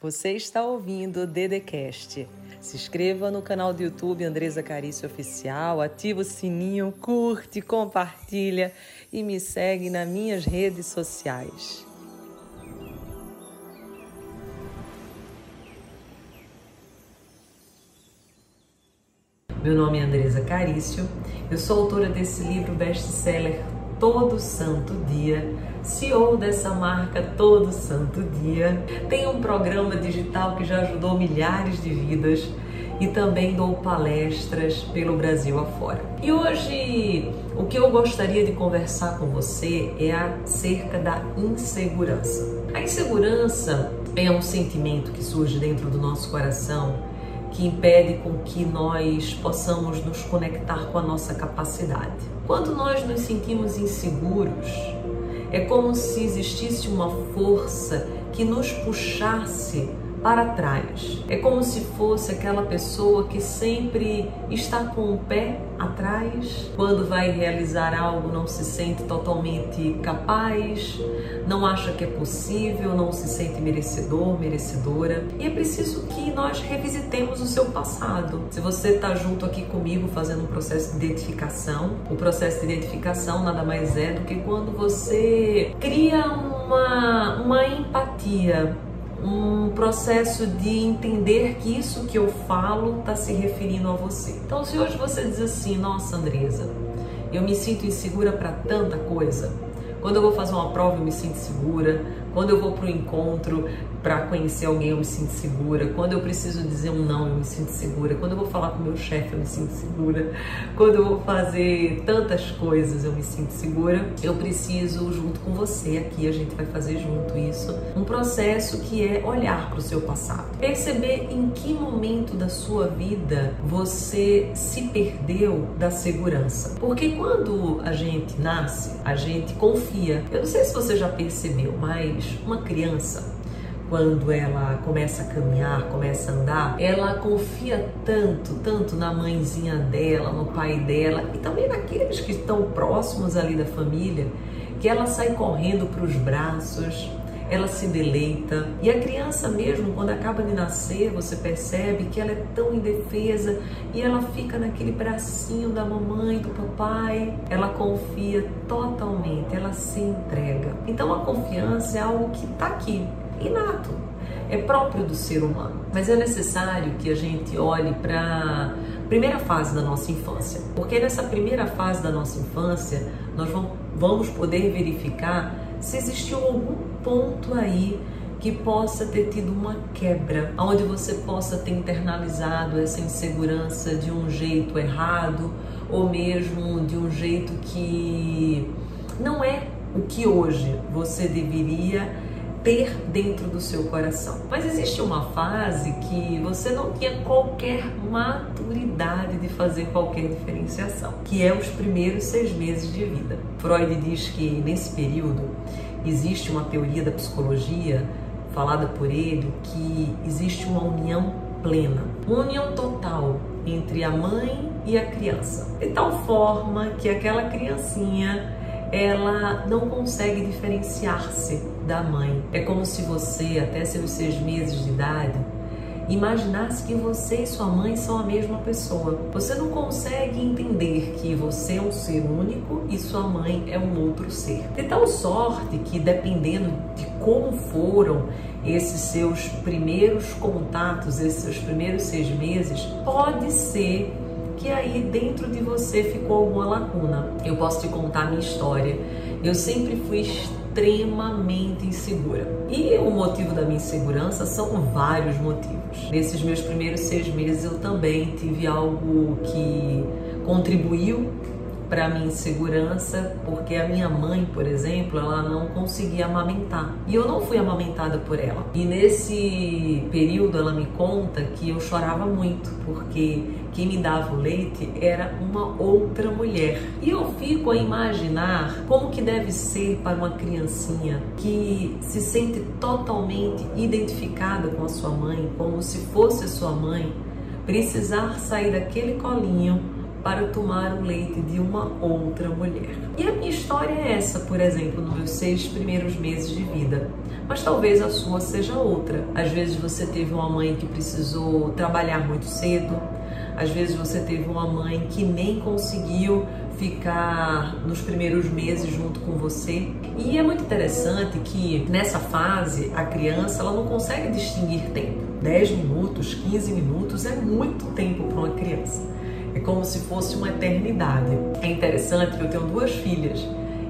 Você está ouvindo o Dedecast. Se inscreva no canal do YouTube Andresa Carício Oficial, ativa o sininho, curte, compartilha e me segue nas minhas redes sociais. Meu nome é Andresa Carício, eu sou autora desse livro best-seller Todo Santo Dia, CEO dessa marca Todo Santo Dia. Tem um programa digital que já ajudou milhares de vidas e também dou palestras pelo Brasil afora. E hoje o que eu gostaria de conversar com você é acerca da insegurança. A insegurança é um sentimento que surge dentro do nosso coração que impede com que nós possamos nos conectar com a nossa capacidade. Quando nós nos sentimos inseguros, é como se existisse uma força que nos puxasse para trás. É como se fosse aquela pessoa que sempre está com o pé atrás, quando vai realizar algo não se sente totalmente capaz, não acha que é possível, não se sente merecedor, merecedora. E é preciso que nós revisitemos o seu passado. Se você está junto aqui comigo fazendo um processo de identificação, o processo de identificação nada mais é do que quando você cria uma, uma empatia um processo de entender que isso que eu falo está se referindo a você. Então, se hoje você diz assim, nossa, Andresa, eu me sinto insegura para tanta coisa. Quando eu vou fazer uma prova, eu me sinto segura. Quando eu vou para o encontro para conhecer alguém, eu me sinto segura. Quando eu preciso dizer um não, eu me sinto segura. Quando eu vou falar com meu chefe, eu me sinto segura. Quando eu vou fazer tantas coisas, eu me sinto segura. Eu preciso, junto com você aqui, a gente vai fazer junto isso, um processo que é olhar para o seu passado. Perceber em que momento da sua vida você se perdeu da segurança. Porque quando a gente nasce, a gente confia. Eu não sei se você já percebeu, mas uma criança, quando ela começa a caminhar, começa a andar, ela confia tanto, tanto na mãezinha dela, no pai dela e também naqueles que estão próximos ali da família, que ela sai correndo para os braços, ela se deleita. E a criança mesmo, quando acaba de nascer, você percebe que ela é tão indefesa e ela fica naquele bracinho da mamãe, do papai. Ela confia totalmente, ela se entrega. Então a confiança é algo que está aqui, inato, é próprio do ser humano. Mas é necessário que a gente olhe para primeira fase da nossa infância, porque nessa primeira fase da nossa infância nós vamos poder verificar se existiu algum ponto aí que possa ter tido uma quebra, onde você possa ter internalizado essa insegurança de um jeito errado ou mesmo de um jeito que não é o que hoje você deveria ter dentro do seu coração. Mas existe uma fase que você não tinha qualquer maturidade de fazer qualquer diferenciação, que é os primeiros seis meses de vida. Freud diz que nesse período existe uma teoria da psicologia falada por ele que existe uma união plena, uma união total entre a mãe e a criança, de tal forma que aquela criancinha ela não consegue diferenciar-se da mãe. É como se você, até seus seis meses de idade, imaginasse que você e sua mãe são a mesma pessoa. Você não consegue entender que você é um ser único e sua mãe é um outro ser. De tal sorte que, dependendo de como foram esses seus primeiros contatos, esses seus primeiros seis meses, pode ser que aí dentro de você ficou alguma lacuna. Eu posso te contar a minha história. Eu sempre fui extremamente insegura. E o motivo da minha insegurança são vários motivos. Nesses meus primeiros seis meses eu também tive algo que contribuiu para minha insegurança, porque a minha mãe, por exemplo, ela não conseguia amamentar. E eu não fui amamentada por ela. E nesse período ela me conta que eu chorava muito, porque quem me dava o leite era uma outra mulher. E eu fico a imaginar como que deve ser para uma criancinha que se sente totalmente identificada com a sua mãe, como se fosse a sua mãe, precisar sair daquele colinho para tomar o leite de uma outra mulher. E a minha história é essa, por exemplo, nos meus seis primeiros meses de vida. Mas talvez a sua seja outra. Às vezes você teve uma mãe que precisou trabalhar muito cedo, às vezes você teve uma mãe que nem conseguiu ficar nos primeiros meses junto com você. E é muito interessante que nessa fase a criança ela não consegue distinguir tempo. 10 minutos, 15 minutos é muito tempo para uma criança. É como se fosse uma eternidade. É interessante que eu tenho duas filhas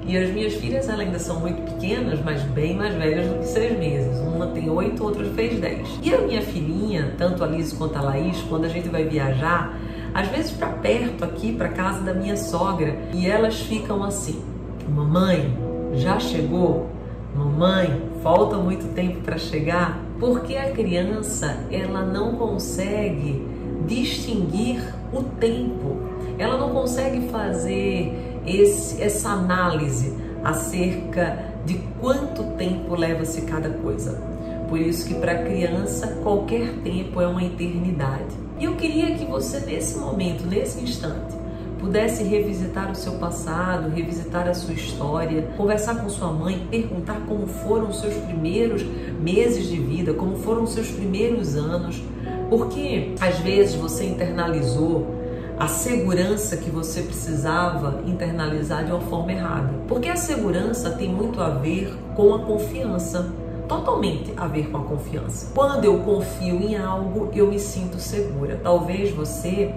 e as minhas filhas ainda são muito pequenas, mas bem mais velhas do que seis meses. Uma tem oito, outra fez dez. E a minha filhinha, tanto a Liz quanto a Laís, quando a gente vai viajar, às vezes para perto aqui, para casa da minha sogra, e elas ficam assim: Mamãe, já chegou? Mamãe, falta muito tempo para chegar? Porque a criança ela não consegue distinguir o tempo. Ela não consegue fazer esse, essa análise acerca de quanto tempo leva-se cada coisa. Por isso que para criança qualquer tempo é uma eternidade. E eu queria que você nesse momento, nesse instante, pudesse revisitar o seu passado, revisitar a sua história, conversar com sua mãe, perguntar como foram os seus primeiros meses de vida, como foram os seus primeiros anos, porque às vezes você internalizou a segurança que você precisava internalizar de uma forma errada. Porque a segurança tem muito a ver com a confiança. Totalmente a ver com a confiança. Quando eu confio em algo, eu me sinto segura. Talvez você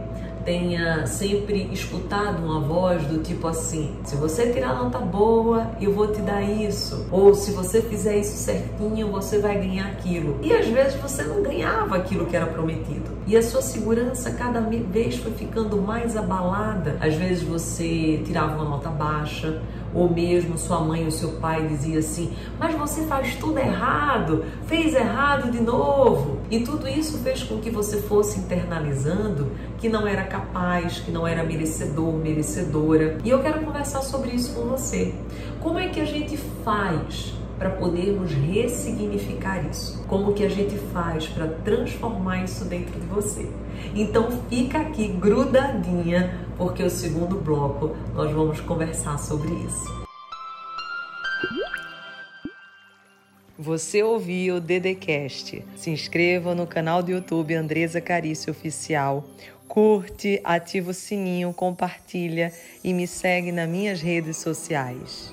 tenha sempre escutado uma voz do tipo assim: se você tirar nota boa, eu vou te dar isso. Ou se você fizer isso certinho, você vai ganhar aquilo. E às vezes você não ganhava aquilo que era prometido. E a sua segurança cada vez foi ficando mais abalada. Às vezes você tirava uma nota baixa, ou mesmo sua mãe ou seu pai dizia assim: "Mas você faz tudo errado, fez errado de novo". E tudo isso fez com que você fosse internalizando que não era capaz, que não era merecedor, merecedora. E eu quero conversar sobre isso com você. Como é que a gente faz para podermos ressignificar isso? Como que a gente faz para transformar isso dentro de você? Então fica aqui grudadinha, porque o segundo bloco nós vamos conversar sobre isso. Você ouviu o Dedecast. Se inscreva no canal do YouTube Andresa Carício Oficial. Curte, ativa o sininho, compartilha e me segue nas minhas redes sociais.